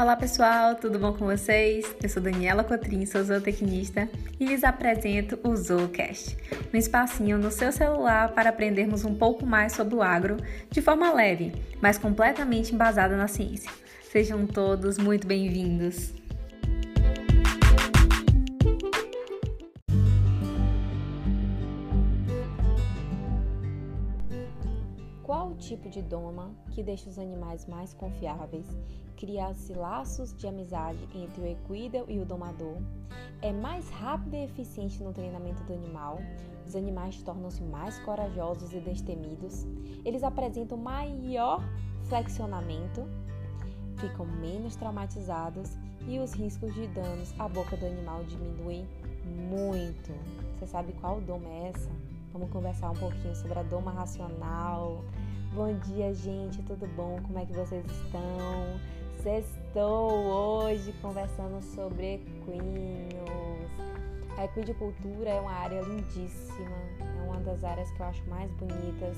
Olá pessoal, tudo bom com vocês? Eu sou Daniela Cotrim, sou zootecnista e lhes apresento o Zoocast, um espacinho no seu celular para aprendermos um pouco mais sobre o agro de forma leve, mas completamente embasada na ciência. Sejam todos muito bem-vindos! Qual o tipo de doma que deixa os animais mais confiáveis? Cria-se laços de amizade entre o equida e o domador? É mais rápido e eficiente no treinamento do animal? Os animais tornam-se mais corajosos e destemidos? Eles apresentam maior flexionamento? Ficam menos traumatizados? E os riscos de danos à boca do animal diminuem muito? Você sabe qual doma é essa? Vamos conversar um pouquinho sobre a doma racional. Bom dia, gente, tudo bom? Como é que vocês estão? Estou hoje conversando sobre equinos. A equidicultura é uma área lindíssima, é uma das áreas que eu acho mais bonitas.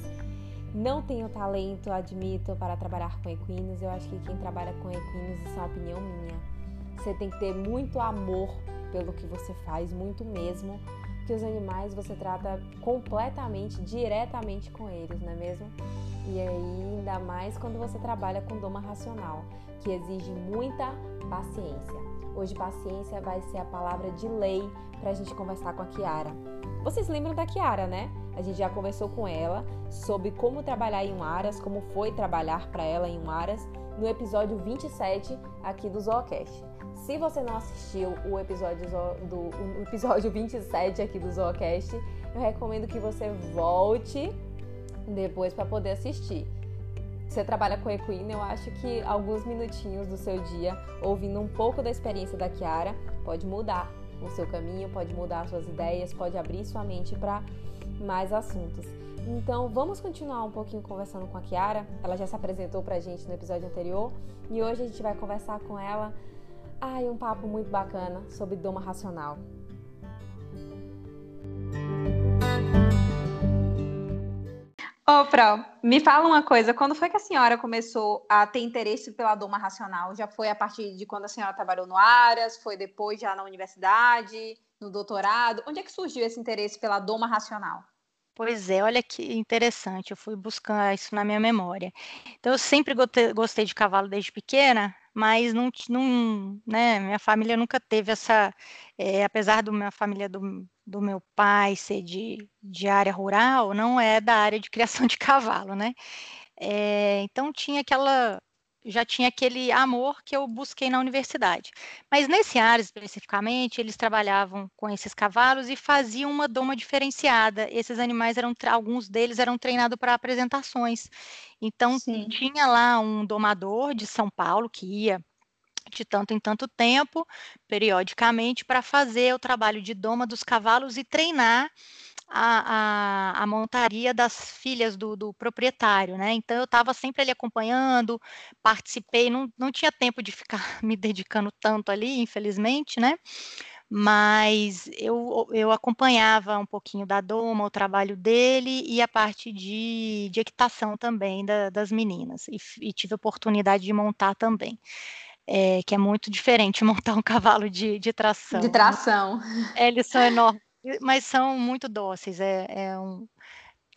Não tenho talento, admito, para trabalhar com equinos. Eu acho que quem trabalha com equinos, isso é uma opinião minha. Você tem que ter muito amor pelo que você faz, muito mesmo, que os animais você trata completamente, diretamente com eles, não é mesmo? E aí, ainda mais quando você trabalha com doma racional, que exige muita paciência. Hoje, paciência vai ser a palavra de lei para a gente conversar com a Kiara. Vocês lembram da Kiara, né? A gente já conversou com ela sobre como trabalhar em um Aras, como foi trabalhar para ela em um Aras, no episódio 27 aqui do Zoocast. Se você não assistiu o episódio, do, o episódio 27 aqui do Zoocast, eu recomendo que você volte depois para poder assistir. Você trabalha com equino, eu acho que alguns minutinhos do seu dia, ouvindo um pouco da experiência da Kiara, pode mudar o seu caminho, pode mudar suas ideias, pode abrir sua mente para mais assuntos. Então, vamos continuar um pouquinho conversando com a Kiara. Ela já se apresentou pra gente no episódio anterior e hoje a gente vai conversar com ela Ai, um papo muito bacana sobre doma racional. Ô, Pro, me fala uma coisa. Quando foi que a senhora começou a ter interesse pela doma racional? Já foi a partir de quando a senhora trabalhou no Aras? Foi depois já na universidade, no doutorado? Onde é que surgiu esse interesse pela doma racional? Pois é, olha que interessante. Eu fui buscar isso na minha memória. Então, eu sempre gostei de cavalo desde pequena, mas não, não né, minha família nunca teve essa, é, apesar da minha família do, do meu pai ser de, de área rural, não é da área de criação de cavalo, né? É, então tinha aquela já tinha aquele amor que eu busquei na universidade. Mas nesse área especificamente, eles trabalhavam com esses cavalos e faziam uma doma diferenciada. Esses animais eram alguns deles eram treinados para apresentações. Então Sim. tinha lá um domador de São Paulo que ia de tanto em tanto tempo, periodicamente, para fazer o trabalho de doma dos cavalos e treinar a, a, a montaria das filhas do, do, proprietário, né? Então eu estava sempre ali acompanhando, participei, não, não tinha tempo de ficar me dedicando tanto ali, infelizmente, né? Mas eu, eu acompanhava um pouquinho da Doma, o trabalho dele e a parte de, de equitação também da, das meninas. E, e tive a oportunidade de montar também. É, que é muito diferente montar um cavalo de, de tração. De tração. É, eles são enormes mas são muito dóceis, é, é um,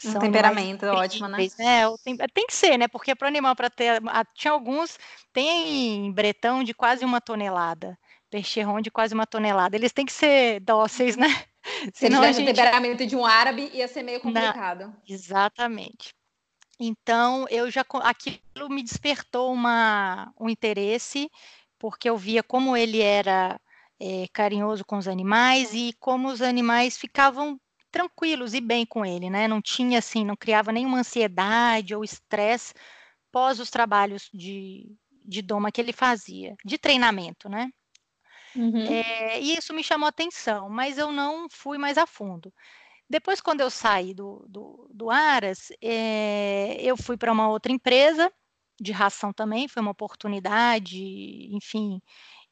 um temperamento ótimo, né? É, tem, tem, que ser, né? Porque para o animal, para ter. Tinha alguns, tem bretão de quase uma tonelada, percherron de quase uma tonelada. Eles têm que ser dóceis, né? Se não tivesse gente... o temperamento de um árabe, ia ser meio complicado. Não, exatamente. Então, eu já aquilo me despertou uma, um interesse, porque eu via como ele era é, carinhoso com os animais e como os animais ficavam tranquilos e bem com ele, né? Não tinha assim, não criava nenhuma ansiedade ou estresse pós os trabalhos de, de doma que ele fazia, de treinamento, né? Uhum. É, e isso me chamou atenção, mas eu não fui mais a fundo. Depois, quando eu saí do, do, do Aras, é, eu fui para uma outra empresa de ração também, foi uma oportunidade, enfim,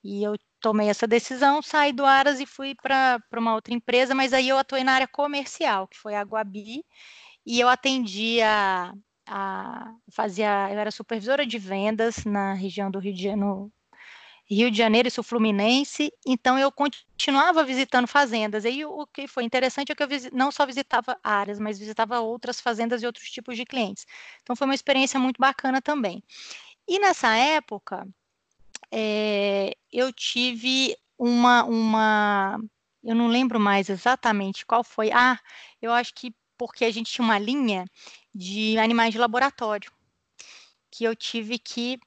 e eu tomei essa decisão, saí do Aras e fui para uma outra empresa, mas aí eu atuei na área comercial, que foi a Guabi, e eu atendia a, fazia, eu era supervisora de vendas na região do Rio de Janeiro, Rio de Janeiro e Sul Fluminense, então eu continuava visitando fazendas. E o que foi interessante é que eu não só visitava áreas, mas visitava outras fazendas e outros tipos de clientes. Então foi uma experiência muito bacana também. E nessa época, é, eu tive uma, uma, eu não lembro mais exatamente qual foi. Ah, eu acho que porque a gente tinha uma linha de animais de laboratório que eu tive que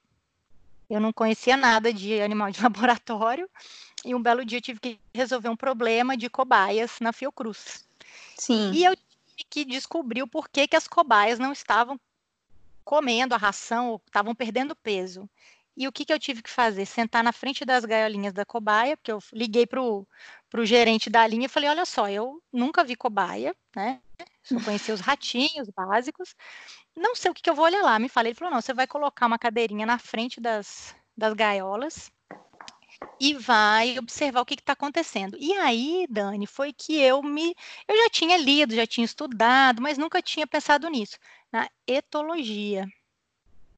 eu não conhecia nada de animal de laboratório e um belo dia eu tive que resolver um problema de cobaias na Fiocruz. Sim. E eu tive que descobrir o porquê que as cobaias não estavam comendo a ração ou estavam perdendo peso. E o que, que eu tive que fazer? Sentar na frente das gaiolinhas da cobaia, porque eu liguei para o gerente da linha e falei: olha só, eu nunca vi cobaia, né? Só conhecia os ratinhos básicos. Não sei o que, que eu vou olhar lá. Me falei, ele falou: não, você vai colocar uma cadeirinha na frente das, das gaiolas e vai observar o que está acontecendo. E aí, Dani, foi que eu me. Eu já tinha lido, já tinha estudado, mas nunca tinha pensado nisso, na etologia.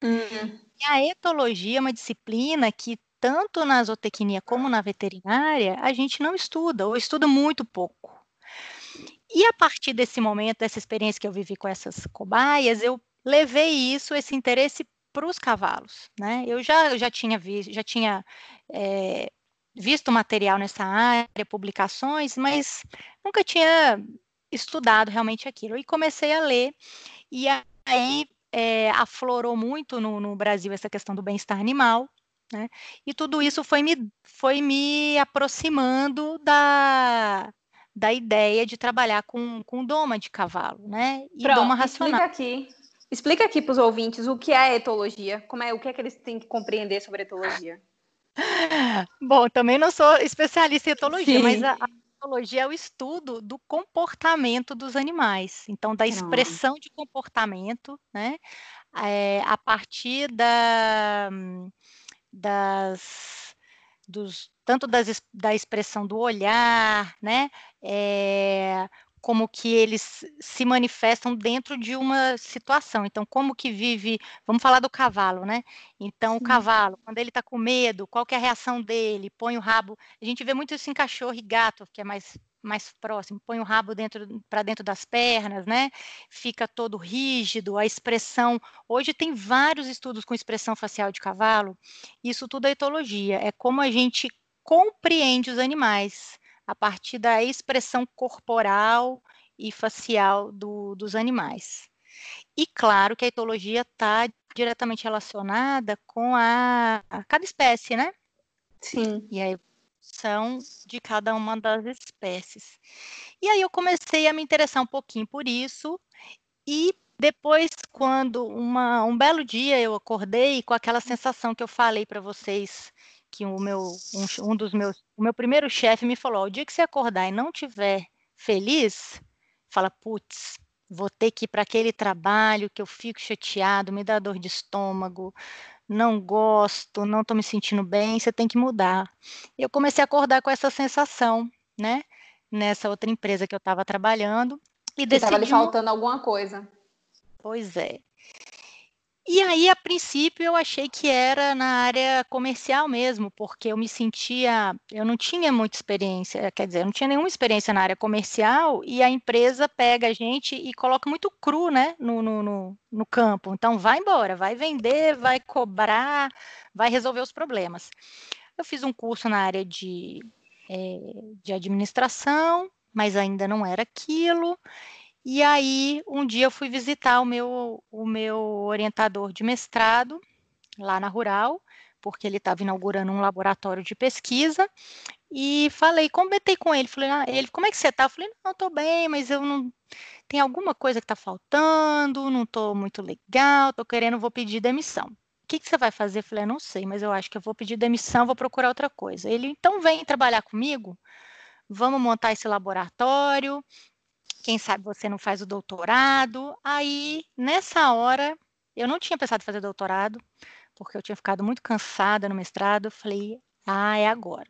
Hum. E a etologia é uma disciplina que, tanto na zootecnia como na veterinária, a gente não estuda, ou estuda muito pouco. E a partir desse momento, dessa experiência que eu vivi com essas cobaias, eu levei isso, esse interesse para os cavalos, né? Eu já, já tinha visto, já tinha é, visto material nessa área, publicações, mas nunca tinha estudado realmente aquilo. E comecei a ler, e aí é, aflorou muito no, no Brasil essa questão do bem-estar animal, né? E tudo isso foi me, foi me aproximando da, da ideia de trabalhar com, com doma de cavalo, né? E Pronto, doma racional. Explica aqui, explica aqui para os ouvintes o que é etologia, como é, o que é que eles têm que compreender sobre etologia. Bom, também não sou especialista em etologia, Sim. mas a, a etologia é o estudo do comportamento dos animais, então da expressão de comportamento, né? É, a partir da, das dos, tanto das, da expressão do olhar, né? É, como que eles se manifestam dentro de uma situação. Então, como que vive, vamos falar do cavalo, né? Então, o cavalo, quando ele está com medo, qual é a reação dele? Põe o rabo. A gente vê muito isso em cachorro e gato, que é mais mais próximo, põe o rabo dentro para dentro das pernas, né? Fica todo rígido, a expressão. Hoje tem vários estudos com expressão facial de cavalo. Isso tudo é etologia, é como a gente compreende os animais a partir da expressão corporal e facial do, dos animais. E claro que a etologia está diretamente relacionada com a, a, cada espécie, né? Sim. E a evolução de cada uma das espécies. E aí eu comecei a me interessar um pouquinho por isso e depois, quando uma, um belo dia eu acordei com aquela sensação que eu falei para vocês que o meu um, um dos meus o meu primeiro chefe me falou: o dia que você acordar e não tiver feliz, fala, putz, vou ter que ir para aquele trabalho que eu fico chateado, me dá dor de estômago, não gosto, não estou me sentindo bem, você tem que mudar. E eu comecei a acordar com essa sensação, né? Nessa outra empresa que eu estava trabalhando. E estava lhe faltando alguma coisa. Pois é. E aí, a princípio, eu achei que era na área comercial mesmo, porque eu me sentia, eu não tinha muita experiência, quer dizer, eu não tinha nenhuma experiência na área comercial, e a empresa pega a gente e coloca muito cru, né, no, no, no, no campo. Então, vai embora, vai vender, vai cobrar, vai resolver os problemas. Eu fiz um curso na área de, é, de administração, mas ainda não era aquilo, e aí, um dia eu fui visitar o meu, o meu orientador de mestrado lá na Rural, porque ele estava inaugurando um laboratório de pesquisa, e falei, comentei com ele, falei, ah, ele, como é que você está? Eu falei, não, estou bem, mas eu não tem alguma coisa que está faltando, não estou muito legal, estou querendo, vou pedir demissão. O que, que você vai fazer? Eu falei, não sei, mas eu acho que eu vou pedir demissão, vou procurar outra coisa. Ele, então vem trabalhar comigo, vamos montar esse laboratório, quem sabe você não faz o doutorado. Aí, nessa hora, eu não tinha pensado em fazer doutorado, porque eu tinha ficado muito cansada no mestrado. Falei, ah, é agora.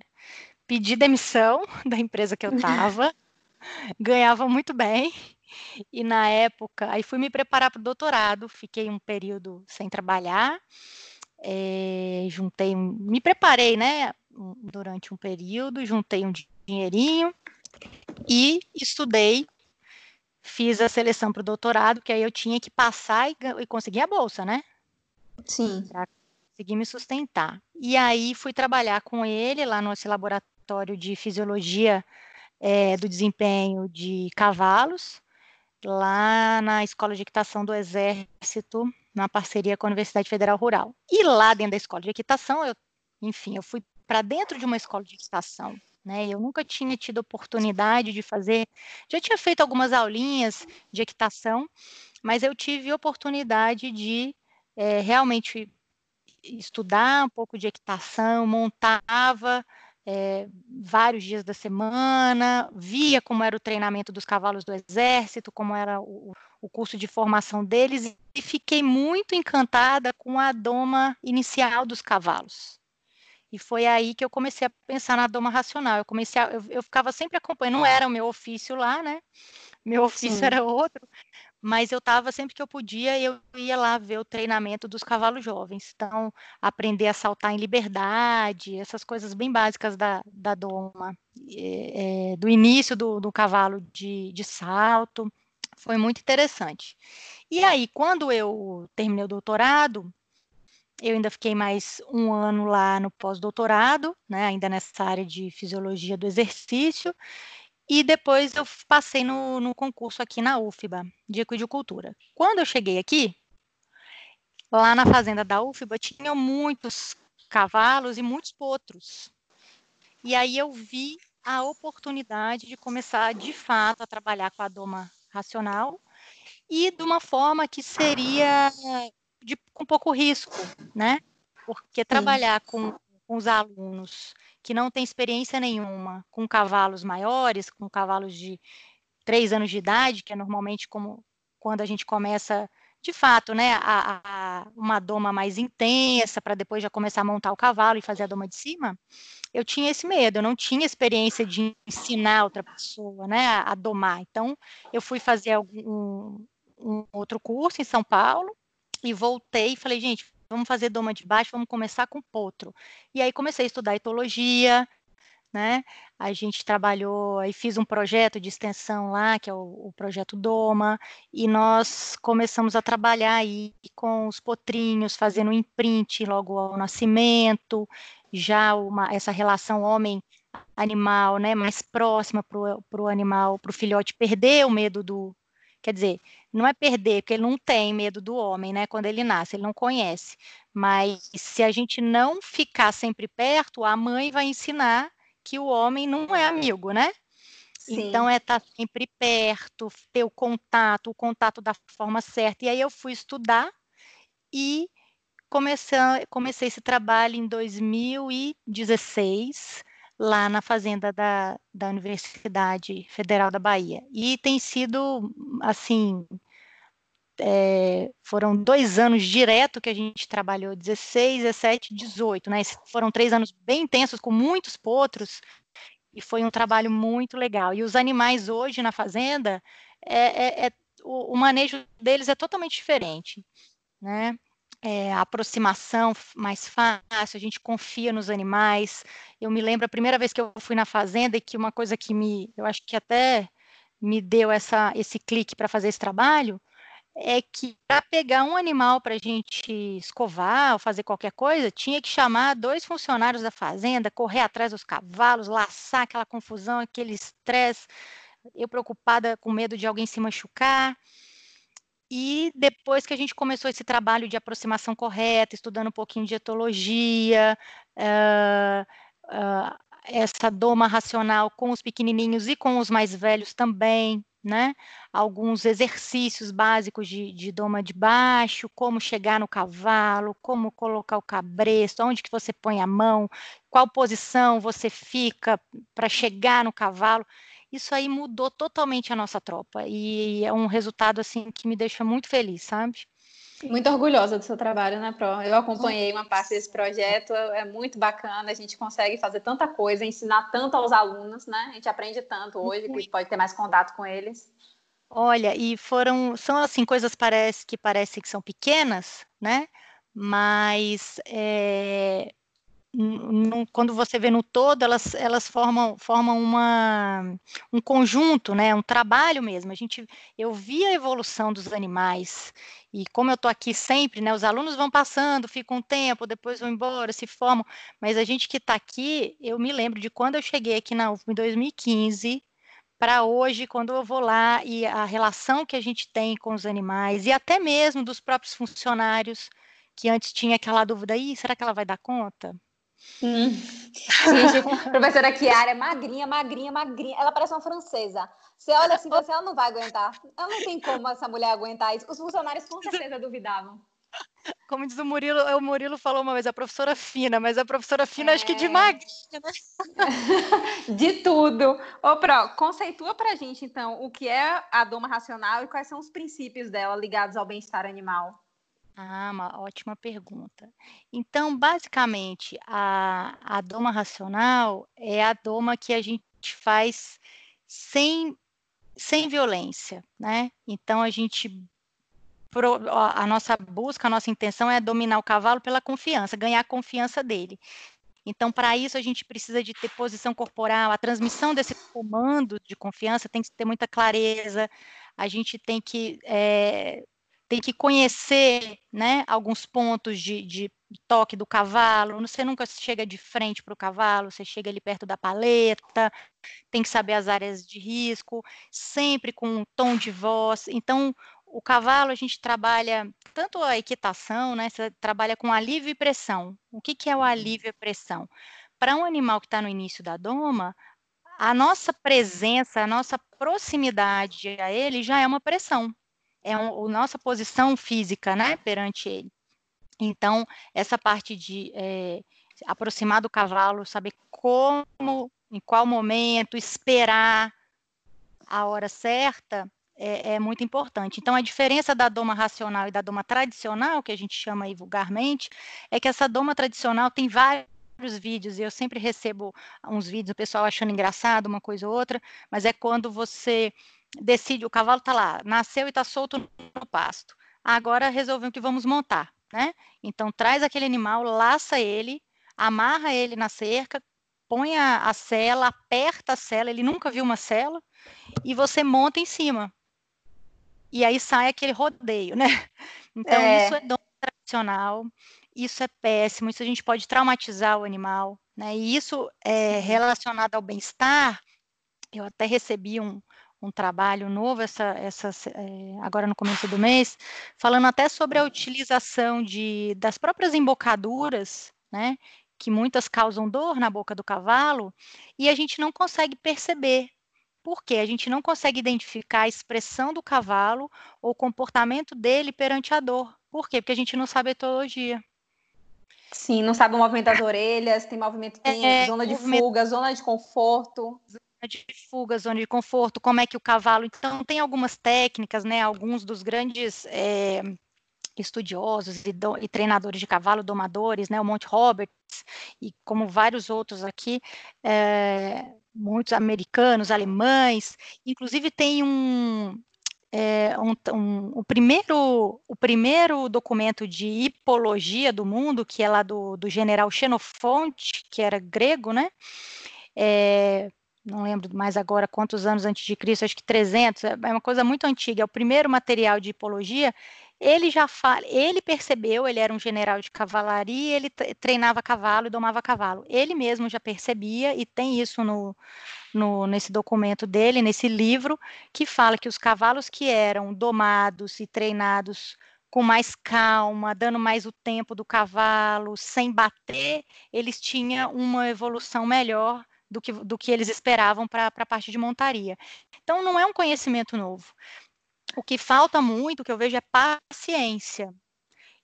Pedi demissão da empresa que eu estava, ganhava muito bem. E na época, aí fui me preparar para o doutorado, fiquei um período sem trabalhar. é, juntei, me preparei, né, durante um período, juntei um dinheirinho e estudei, fiz a seleção para o doutorado, que aí eu tinha que passar e, e conseguir a bolsa, né? Sim. Para conseguir me sustentar. E aí fui trabalhar com ele lá no laboratório de fisiologia é, do desempenho de cavalos, lá na Escola de Equitação do Exército, na parceria com a Universidade Federal Rural. E lá dentro da Escola de Equitação, eu, enfim, eu fui para dentro de uma escola de equitação. Né? Eu nunca tinha tido oportunidade de fazer, já tinha feito algumas aulinhas de equitação, mas eu tive oportunidade de é, realmente estudar um pouco de equitação, montava é, vários dias da semana, via como era o treinamento dos cavalos do exército, como era o, o curso de formação deles, e fiquei muito encantada com a doma inicial dos cavalos. E foi aí que eu comecei a pensar na doma racional. Eu comecei a, eu, eu ficava sempre acompanhando, não era o meu ofício lá, né? Meu ofício Sim. era outro, mas eu estava sempre que eu podia, eu ia lá ver o treinamento dos cavalos jovens. Então, aprender a saltar em liberdade, essas coisas bem básicas da, da doma, é, é, do início do, do cavalo de, de salto, foi muito interessante. E aí, quando eu terminei o doutorado, eu ainda fiquei mais um ano lá no pós-doutorado, né, ainda nessa área de fisiologia do exercício, e depois eu passei no, no concurso aqui na UFBA, de equidicultura. Quando eu cheguei aqui, lá na fazenda da UFBA, tinham muitos cavalos e muitos potros. E aí eu vi a oportunidade de começar, de fato, a trabalhar com a doma racional e de uma forma que seria de, com pouco risco, né? Porque trabalhar com, com os alunos que não têm experiência nenhuma, com cavalos maiores, com cavalos de três anos de idade, que é normalmente como quando a gente começa, de fato, né, a, a uma doma mais intensa, para depois já começar a montar o cavalo e fazer a doma de cima, eu tinha esse medo, eu não tinha experiência de ensinar outra pessoa, né, a, a domar. Então, eu fui fazer algum, um outro curso em São Paulo, e voltei e falei, gente, vamos fazer doma de baixo, vamos começar com potro. E aí comecei a estudar etologia, né? A gente trabalhou e fiz um projeto de extensão lá, que é o, o, projeto Doma, e nós começamos a trabalhar aí com os potrinhos, fazendo um imprint logo ao nascimento, já uma, essa relação homem animal, né, mais próxima para o animal, para o filhote perder o medo do, quer dizer, não é perder, porque ele não tem medo do homem, né? Quando ele nasce, ele não conhece. Mas se a gente não ficar sempre perto, a mãe vai ensinar que o homem não é amigo, né? Sim. Então é estar tá sempre perto, ter o contato, o contato da forma certa. E aí eu fui estudar e comecei, comecei esse trabalho em 2016 lá na fazenda da, da Universidade Federal da Bahia. E tem sido, assim, é, foram dois anos direto que a gente trabalhou, 16, 17, 18, né? Foram três anos bem intensos, com muitos potros, e foi um trabalho muito legal. E os animais hoje na fazenda, é, é, é o, o, manejo deles é totalmente diferente, né? É, a aproximação mais fácil, a gente confia nos animais. Eu me lembro a primeira vez que eu fui na fazenda e que uma coisa que me, eu acho que até me deu essa, esse clique para fazer esse trabalho, é que para pegar um animal para a gente escovar ou fazer qualquer coisa, tinha que chamar dois funcionários da fazenda, correr atrás dos cavalos, laçar aquela confusão, aquele estresse, eu preocupada com medo de alguém se machucar. E depois que a gente começou esse trabalho de aproximação correta, estudando um pouquinho de etologia, uh, uh, essa doma racional com os pequenininhos e com os mais velhos também, né? Alguns exercícios básicos de, de doma de baixo, como chegar no cavalo, como colocar o cabresto, onde que você põe a mão, qual posição você fica para chegar no cavalo. Isso aí mudou totalmente a nossa tropa e é um resultado assim que me deixa muito feliz, sabe? Muito orgulhosa do seu trabalho, né, Pro? Eu acompanhei uma parte desse projeto, é muito bacana, a gente consegue fazer tanta coisa, ensinar tanto aos alunos, né? A gente aprende tanto hoje, que pode ter mais contato com eles. Olha, e foram, são assim, coisas parece, que parecem que são pequenas, né? mas é, quando você vê no todo, elas, elas formam, formam uma, um conjunto, né, um trabalho mesmo. A gente, eu vi a evolução dos animais, e como eu estou aqui sempre, né, os alunos vão passando, ficam um tempo, depois vão embora, se formam, mas a gente que está aqui, eu me lembro de quando eu cheguei aqui na UF em 2015, para hoje, quando eu vou lá e a relação que a gente tem com os animais, e até mesmo dos próprios funcionários, que antes tinha aquela dúvida, aí, será que ela vai dar conta? Hum. Gente, professora Chiara é magrinha, magrinha, magrinha. Ela parece uma francesa. Você olha assim, você, ela não vai aguentar. Ela não tem como essa mulher aguentar isso. Os funcionários com certeza duvidavam. Como diz o Murilo, o Murilo falou uma vez, a professora fina, mas a professora fina é... acho que de é. magrinha, né? de tudo. Ô, Pro, conceitua pra gente, então, o que é a doma racional e quais são os princípios dela ligados ao bem-estar animal. Ah, uma ótima pergunta. Então, basicamente, a, a doma racional é a doma que a gente faz sem, sem violência, né? Então, a gente a nossa busca, a nossa intenção é dominar o cavalo pela confiança, ganhar a confiança dele. Então, para isso, a gente precisa de ter posição corporal, a transmissão desse comando de confiança tem que ter muita clareza, a gente tem que é, tem que conhecer né, alguns pontos de, de, toque do cavalo. Você nunca chega de frente para o cavalo, você chega ali perto da paleta, tem que saber as áreas de risco, sempre com um tom de voz. Então, o cavalo a gente trabalha tanto a equitação, né? Você trabalha com alívio e pressão. O que, que é o alívio e pressão? Para um animal que está no início da doma, a nossa presença, a nossa proximidade a ele já é uma pressão é um, a nossa posição física, né, perante ele. Então, essa parte de é, aproximar do cavalo, saber como, em qual momento, esperar a hora certa, é, é, muito importante. Então, a diferença da doma racional e da doma tradicional, que a gente chama aí vulgarmente, é que essa doma tradicional tem vários vídeos, e eu sempre recebo uns vídeos, o pessoal achando engraçado uma coisa ou outra, mas é quando você decide, o cavalo está lá, nasceu e está solto no pasto. Agora resolvemos que vamos montar, né? Então traz aquele animal, laça ele, amarra ele na cerca, põe a, a cela, aperta a cela, ele nunca viu uma cela, e você monta em cima. E aí sai aquele rodeio, né? Então é. isso é dom tradicional, isso é péssimo, isso a gente pode traumatizar o animal, né? E isso é relacionado ao bem-estar. Eu até recebi um, um trabalho novo essa, essa, é, agora no começo do mês, falando até sobre a utilização de, das próprias embocaduras, né, que muitas causam dor na boca do cavalo, e a gente não consegue perceber. Por quê? A gente não consegue identificar a expressão do cavalo ou o comportamento dele perante a dor. Por quê? Porque a gente não sabe a etologia. Sim, não sabe o movimento das orelhas, tem movimento, tem é, zona de movimento... fuga, zona de conforto de fuga, zona de conforto, como é que o cavalo. Então, tem algumas técnicas, né? Alguns dos grandes é, estudiosos e, do, e, treinadores de cavalo, domadores, né? O Monte Roberts e como vários outros aqui, é, muitos americanos, alemães. Inclusive, tem um, é, um, um, o, primeiro, o primeiro documento de hipologia do mundo, que é lá do, do general Xenofonte, que era grego, né? É, não lembro mais agora quantos anos antes de Cristo, acho que 300, é, é uma coisa muito antiga, é o primeiro material de hipologia, ele já fala, ele percebeu, ele era um general de cavalaria, ele treinava cavalo e domava cavalo. Ele mesmo já percebia, e tem isso no, no, nesse documento dele, nesse livro, que fala que os cavalos que eram domados e treinados com mais calma, dando mais o tempo do cavalo, sem bater, eles tinham uma evolução melhor do que, do que eles esperavam para a parte de montaria. Então, não é um conhecimento novo. O que falta muito, que eu vejo, é paciência.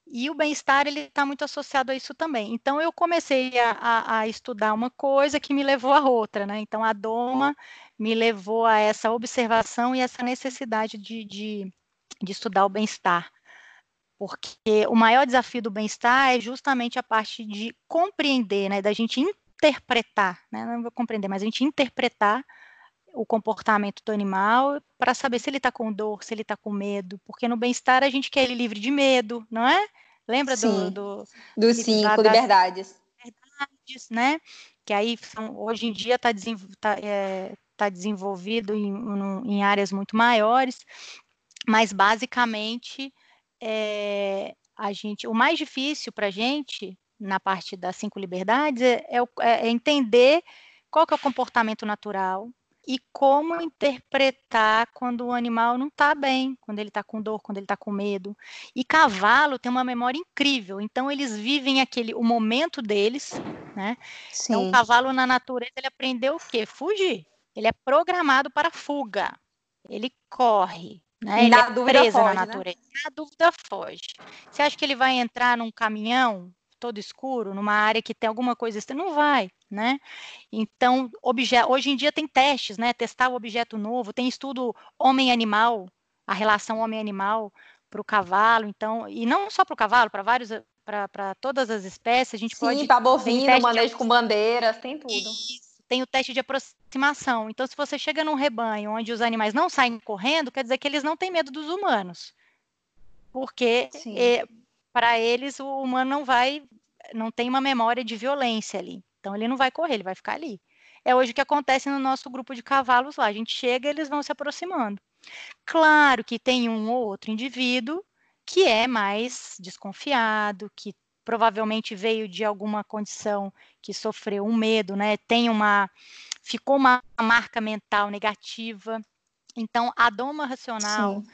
E o bem-estar, ele está muito associado a isso também. Então, eu comecei a, a, a, estudar uma coisa que me levou a outra, né? Então, a doma me levou a essa observação e essa necessidade de, de, de estudar o bem-estar. Porque o maior desafio do bem-estar é justamente a parte de compreender, né? Da gente interpretar, né? não vou compreender, mas a gente interpretar o comportamento do animal para saber se ele está com dor, se ele está com medo, porque no bem-estar a gente quer ele livre de medo, não é? Lembra Sim, do, do, dos cinco liberdades. liberdades, né? Que aí são, hoje em dia está tá, é, tá desenvolvido em, em, áreas muito maiores, mas basicamente é, a gente, o mais difícil para a gente na parte das cinco liberdades é, é, é entender qual que é o comportamento natural, e como interpretar quando o animal não está bem, quando ele está com dor, quando ele está com medo. E cavalo tem uma memória incrível, então eles vivem aquele o momento deles, né? Sim. Então o cavalo na natureza ele aprendeu o quê? Fugir. Ele é programado para fuga. Ele corre, né? Ele na é preso foge, na né? natureza. Né? Na dúvida foge. Você acha que ele vai entrar num caminhão todo escuro, numa área que tem alguma coisa estranha? Não vai né? Então, hoje em dia tem testes, né? Testar o objeto novo, tem estudo homem-animal, a relação homem-animal para o cavalo, então, e não só para o cavalo, para vários, para todas as espécies, a gente Sim, pode. Sim, para bovino, manejo de... com bandeiras, tem tudo. Isso, tem o teste de aproximação. Então, se você chega num rebanho onde os animais não saem correndo, quer dizer que eles não têm medo dos humanos. Porque é, para eles o humano não vai, não tem uma memória de violência ali. Então ele não vai correr, ele vai ficar ali. É hoje o que acontece no nosso grupo de cavalos lá. A gente chega eles vão se aproximando. Claro que tem um ou outro indivíduo que é mais desconfiado, que provavelmente veio de alguma condição que sofreu um medo, né? Tem uma ficou uma marca mental negativa. Então, a doma racional Sim.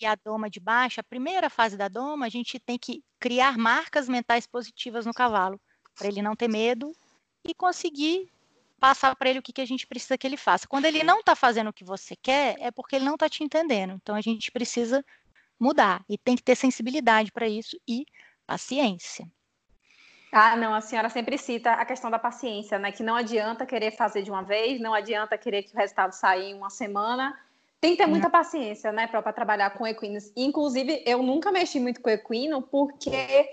E a doma de baixa, a primeira fase da doma, a gente tem que criar marcas mentais positivas no cavalo, para ele não ter medo e conseguir passar para ele o que, que a gente precisa que ele faça. Quando ele não está fazendo o que você quer, é porque ele não está te entendendo. Então a gente precisa mudar e tem que ter sensibilidade para isso e paciência. Ah, não, a senhora sempre cita a questão da paciência, né? Que não adianta querer fazer de uma vez, não adianta querer que o resultado saia em uma semana. Tem que ter muita paciência, né, para trabalhar com equinos. Inclusive, eu nunca mexi muito com equino porque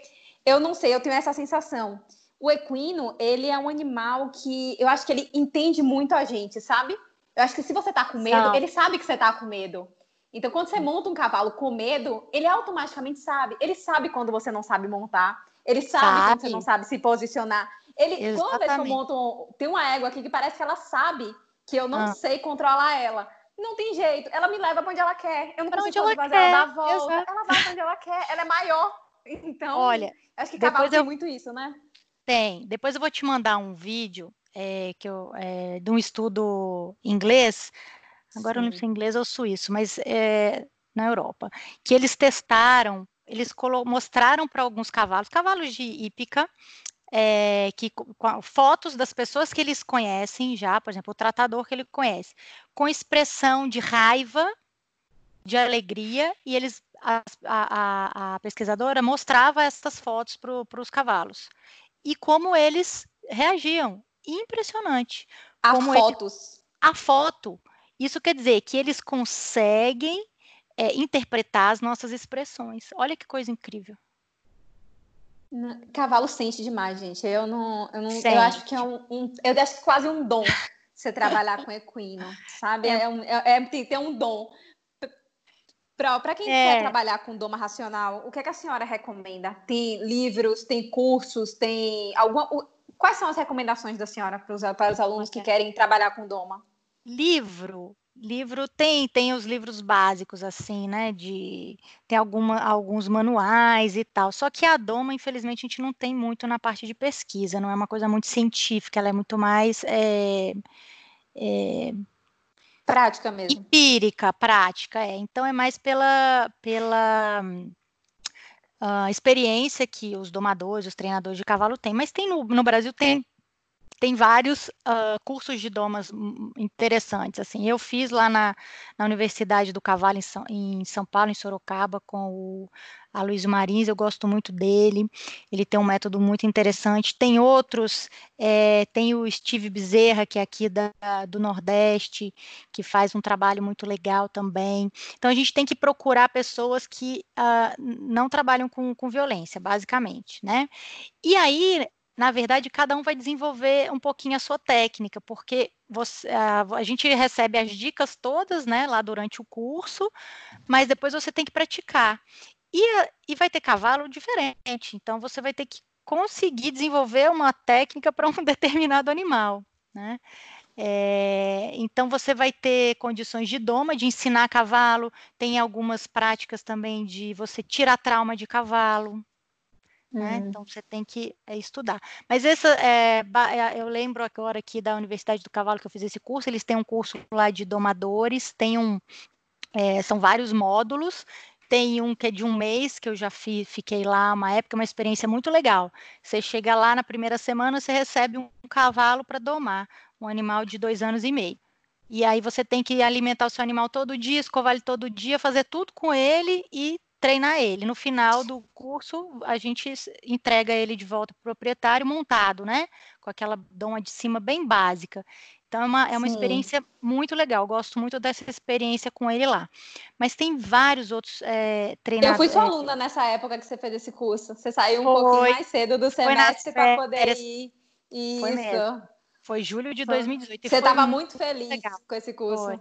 eu não sei, eu tenho essa sensação o equino, ele é um animal que eu acho que ele entende muito a gente, sabe? Eu acho que se você tá com medo, Não. ele sabe que você tá com medo. Então, quando você monta um cavalo com medo, ele automaticamente sabe. Ele sabe quando você não sabe montar. Ele sabe, sabe. quando você não sabe se posicionar. Ele, Exatamente. toda vez que eu monto. Tem uma égua aqui que parece que ela sabe que eu não ah. sei controlar ela. Não tem jeito. Ela me leva para onde ela quer. Eu não pra consigo fazer quer. ela dar a volta. Exato. Ela vai para onde ela quer. Ela é maior. Então, Olha, acho que cavalo eu... tem muito isso, né? Tem. Depois eu vou te mandar um vídeo é, que eu, é, de um estudo inglês. Agora Sim. eu não lembro se é inglês ou suíço, mas é, na Europa. Que eles testaram, eles mostraram para alguns cavalos, cavalos de hípica, é, que, com, fotos das pessoas que eles conhecem já, por exemplo, o tratador que ele conhece, com expressão de raiva, de alegria, e eles a, a, a pesquisadora mostrava essas fotos para os cavalos e como eles reagiam. Impressionante. A como fotos. Eles, a foto. Isso quer dizer que eles conseguem é, interpretar as nossas expressões. Olha que coisa incrível. Cavalo sente demais, gente. Eu não, eu, não, eu acho que é um, um, eu acho que quase um dom você trabalhar com equino, sabe? É, é, um, é, é tem, tem um dom. Para quem é. quer trabalhar com doma racional, o que, é que a senhora recomenda? Tem livros, tem cursos, tem alguma. Quais são as recomendações da senhora para os, para os alunos que querem trabalhar com doma? Livro, livro tem tem os livros básicos assim né de tem alguma, alguns manuais e tal só que a doma infelizmente a gente não tem muito na parte de pesquisa não é uma coisa muito científica ela é muito mais é, é, Prática mesmo. Empírica, prática, é. Então é mais pela, pela uh, experiência que os domadores, os treinadores de cavalo têm. Mas tem no, no Brasil tem tem vários uh, cursos de domas interessantes. Assim, eu fiz lá na, na Universidade do Cavalo em São, em São Paulo, em Sorocaba, com o Aloysio Marins, eu gosto muito dele. Ele tem um método muito interessante. Tem outros, é, tem o Steve Bezerra, que é aqui da, do Nordeste, que faz um trabalho muito legal também. Então a gente tem que procurar pessoas que uh, não trabalham com, com violência, basicamente, né? E aí na verdade, cada um vai desenvolver um pouquinho a sua técnica, porque você, a, a, gente recebe as dicas todas, né, lá durante o curso, mas depois você tem que praticar. E, e vai ter cavalo diferente, então você vai ter que conseguir desenvolver uma técnica para um determinado animal, né? É, então você vai ter condições de doma, de ensinar cavalo, tem algumas práticas também de você tirar trauma de cavalo, né? Uhum. Então você tem que é, estudar. Mas essa é, eu lembro agora aqui da Universidade do Cavalo que eu fiz esse curso, eles têm um curso lá de domadores, tem um, é, são vários módulos. Tem um que é de um mês, que eu já fi, fiquei lá uma época, uma experiência muito legal. Você chega lá na primeira semana, você recebe um cavalo para domar, um animal de dois anos e meio. E aí você tem que alimentar o seu animal todo dia, escovar ele todo dia, fazer tudo com ele e treinar ele. No final do curso, a gente entrega ele de volta para o proprietário montado, né? Com aquela doma de cima bem básica. Então, é uma, é uma experiência muito legal. Gosto muito dessa experiência com ele lá. Mas tem vários outros é, treinadores. Eu fui sua é, aluna nessa época que você fez esse curso. Você saiu um foi, pouquinho mais cedo do semestre para poder ir. Isso. Foi, mesmo. foi julho de 2018. Você estava muito feliz legal. com esse curso. Foi.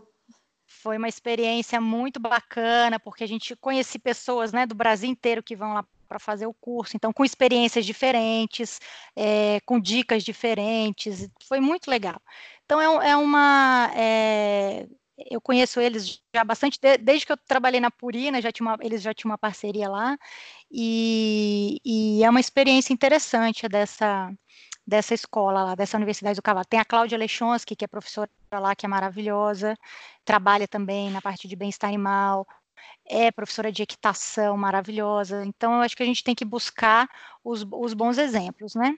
Foi uma experiência muito bacana, porque a gente conhece pessoas né, do Brasil inteiro que vão lá para fazer o curso, então com experiências diferentes, é, com dicas diferentes, foi muito legal. Então é, é uma. É, eu conheço eles já bastante, desde que eu trabalhei na Purina, já tinha uma, eles já tinham uma parceria lá, e, e é uma experiência interessante dessa, dessa escola lá, dessa Universidade do Cavalo. Tem a Cláudia Lechonsky, que é professora lá, que é maravilhosa, trabalha também na parte de bem-estar animal, é professora de equitação maravilhosa. Então, eu acho que a gente tem que buscar os, os bons exemplos, né?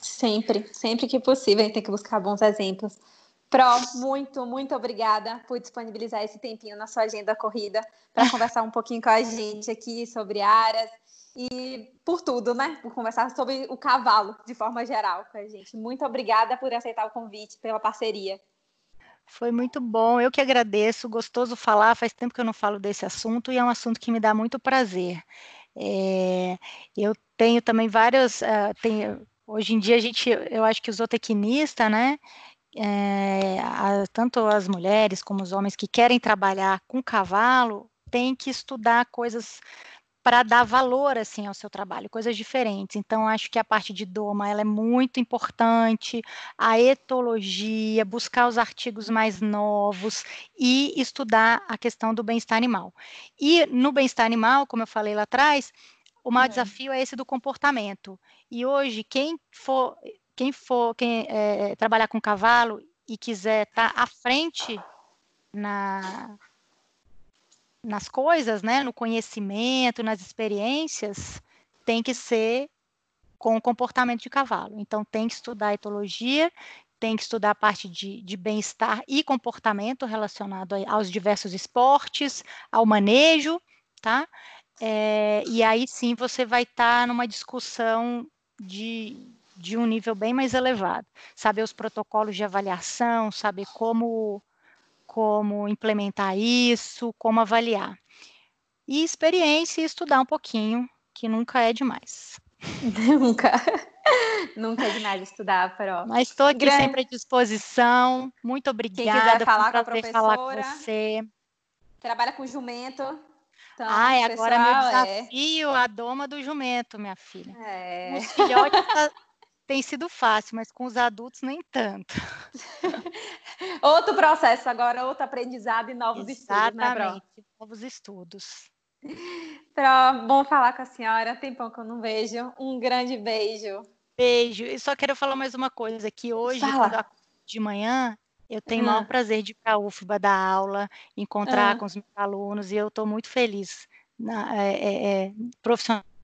Sempre, sempre que possível, a gente tem que buscar bons exemplos. Pro, muito, muito obrigada por disponibilizar esse tempinho na sua agenda corrida para conversar um pouquinho com a gente aqui sobre áreas e por tudo, né? Por conversar sobre o cavalo de forma geral com a gente. Muito obrigada por aceitar o convite, pela parceria. Foi muito bom, eu que agradeço, gostoso falar, faz tempo que eu não falo desse assunto e é um assunto que me dá muito prazer. É, eu tenho também várias, uh, tenho, hoje em dia a gente, eu acho que os zootecnistas, né, é, a, tanto as mulheres como os homens que querem trabalhar com cavalo, têm que estudar coisas para dar valor assim ao seu trabalho, coisas diferentes. Então acho que a parte de doma ela é muito importante, a etologia, buscar os artigos mais novos e estudar a questão do bem-estar animal. E no bem-estar animal, como eu falei lá atrás, o maior desafio é esse do comportamento. E hoje quem for quem for quem é, trabalhar com cavalo e quiser estar tá à frente na nas coisas, né, no conhecimento, nas experiências, tem que ser com o comportamento de cavalo. Então, tem que estudar etologia, tem que estudar a parte de, de bem-estar e comportamento relacionado aos diversos esportes, ao manejo, tá? É, e aí sim você vai estar tá numa discussão de, de um nível bem mais elevado. Saber os protocolos de avaliação, saber como como implementar isso, como avaliar. E experiência e estudar um pouquinho, que nunca é demais. Nunca. Nunca é demais estudar, Pro. Mas estou aqui Grande. sempre à disposição. Muito obrigada. Quem quiser falar com a professora. Falar com você. Trabalha com jumento. Então, Ai, agora meu é desafio, é... a doma do jumento, minha filha. É. Os filhotes tem sido fácil, mas com os adultos nem tanto. outro processo agora, outro aprendizado e novos Exatamente, estudos, né, Pro? novos estudos. Pro, bom falar com a senhora, tempão que eu não vejo. Um grande beijo. Beijo. E só quero falar mais uma coisa, que hoje, de manhã, eu tenho o maior hum. prazer de ir para a UFBA dar aula, encontrar hum. com os meus alunos, e eu estou muito feliz na, é, é, é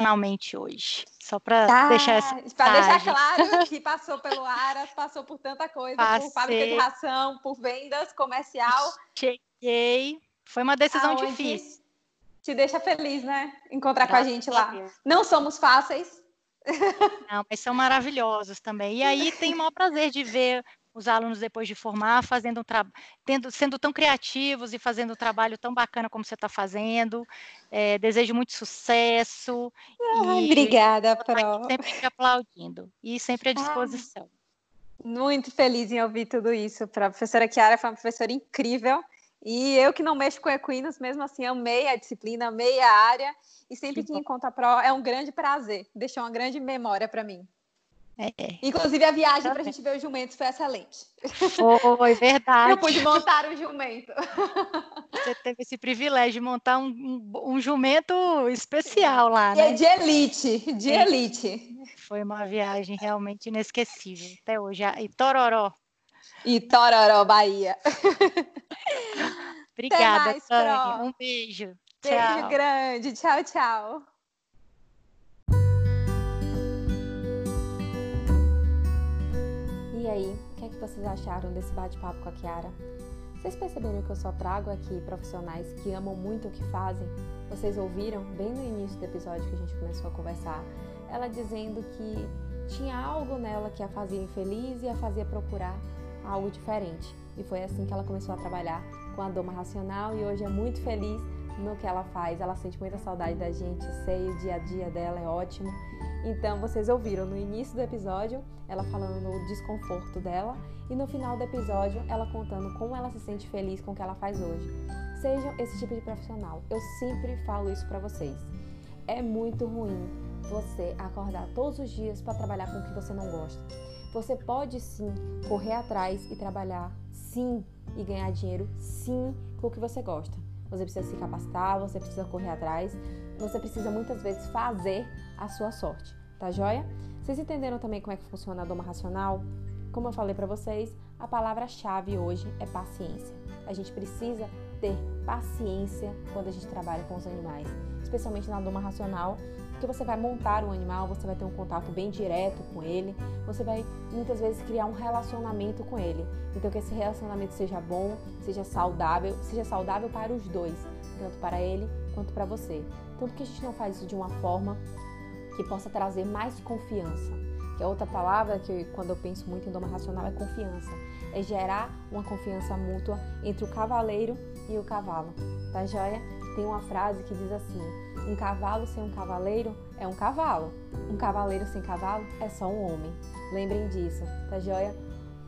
profissionalmente hoje. Só para tá, deixar essa Para deixar claro que passou pelo Aras, passou por tanta coisa, Passei. por fábrica de ração, por vendas, comercial. Cheguei. Foi uma decisão Aonde difícil. Te deixa feliz, né? Encontrar Graças com a gente lá. Não somos fáceis. Não, mas são maravilhosos também. E aí tem o maior prazer de ver os alunos depois de formar, fazendo um tendo, sendo tão criativos e fazendo um trabalho tão bacana como você está fazendo. É, desejo muito sucesso. Ai, e obrigada, Pro. Sempre te aplaudindo e sempre à disposição. muito feliz em ouvir tudo isso. Para a professora Chiara foi uma professora incrível E eu que não mexo com equinos, mesmo assim, amei a disciplina, amei a área. E sempre que, que encontro a pró, é um grande prazer. Deixou uma grande memória para mim. É. Inclusive, a viagem para a gente ver os jumentos foi excelente. Foi verdade. Eu pude montar o jumento. Você teve esse privilégio de montar um, um, um jumento especial lá, né? É de elite, de é. elite. Foi uma viagem realmente inesquecível até hoje. E Tororó. E Tororó, Bahia. Obrigada, mais, Um beijo. Beijo tchau. grande. Tchau, tchau. E aí, o que é que vocês acharam desse bate-papo com a Kiara? Vocês perceberam que eu só trago aqui profissionais que amam muito o que fazem? Vocês ouviram bem no início do episódio que a gente começou a conversar, ela dizendo que tinha algo nela que a fazia infeliz e a fazia procurar algo diferente. E foi assim que ela começou a trabalhar com a Doma Racional e hoje é muito feliz no que ela faz. Ela sente muita saudade da gente, sei, o dia a dia dela é ótimo. Então, vocês ouviram no início do episódio ela falando do desconforto dela e no final do episódio ela contando como ela se sente feliz com o que ela faz hoje. Sejam esse tipo de profissional. Eu sempre falo isso para vocês. É muito ruim você acordar todos os dias para trabalhar com o que você não gosta. Você pode sim correr atrás e trabalhar, sim, e ganhar dinheiro, sim, com o que você gosta. Você precisa se capacitar, você precisa correr atrás, você precisa muitas vezes fazer a sua sorte, tá joia? Vocês entenderam também como é que funciona a doma racional? Como eu falei para vocês, a palavra-chave hoje é paciência. A gente precisa ter paciência quando a gente trabalha com os animais, especialmente na doma racional, porque você vai montar um animal, você vai ter um contato bem direto com ele, você vai muitas vezes criar um relacionamento com ele. Então que esse relacionamento seja bom, seja saudável, seja saudável para os dois, tanto para ele quanto para você. Então por que a gente não faz isso de uma forma que possa trazer mais confiança? Que é outra palavra que quando eu penso muito em doma racional é confiança. É gerar uma confiança mútua entre o cavaleiro e o cavalo. Tá joia? Tem uma frase que diz assim: um cavalo sem um cavaleiro é um cavalo. Um cavaleiro sem cavalo é só um homem. Lembrem disso, tá joia?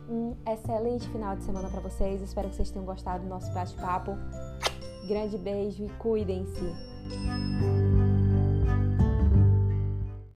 Um excelente final de semana para vocês. Espero que vocês tenham gostado do nosso bate-papo. Grande beijo e cuidem-se.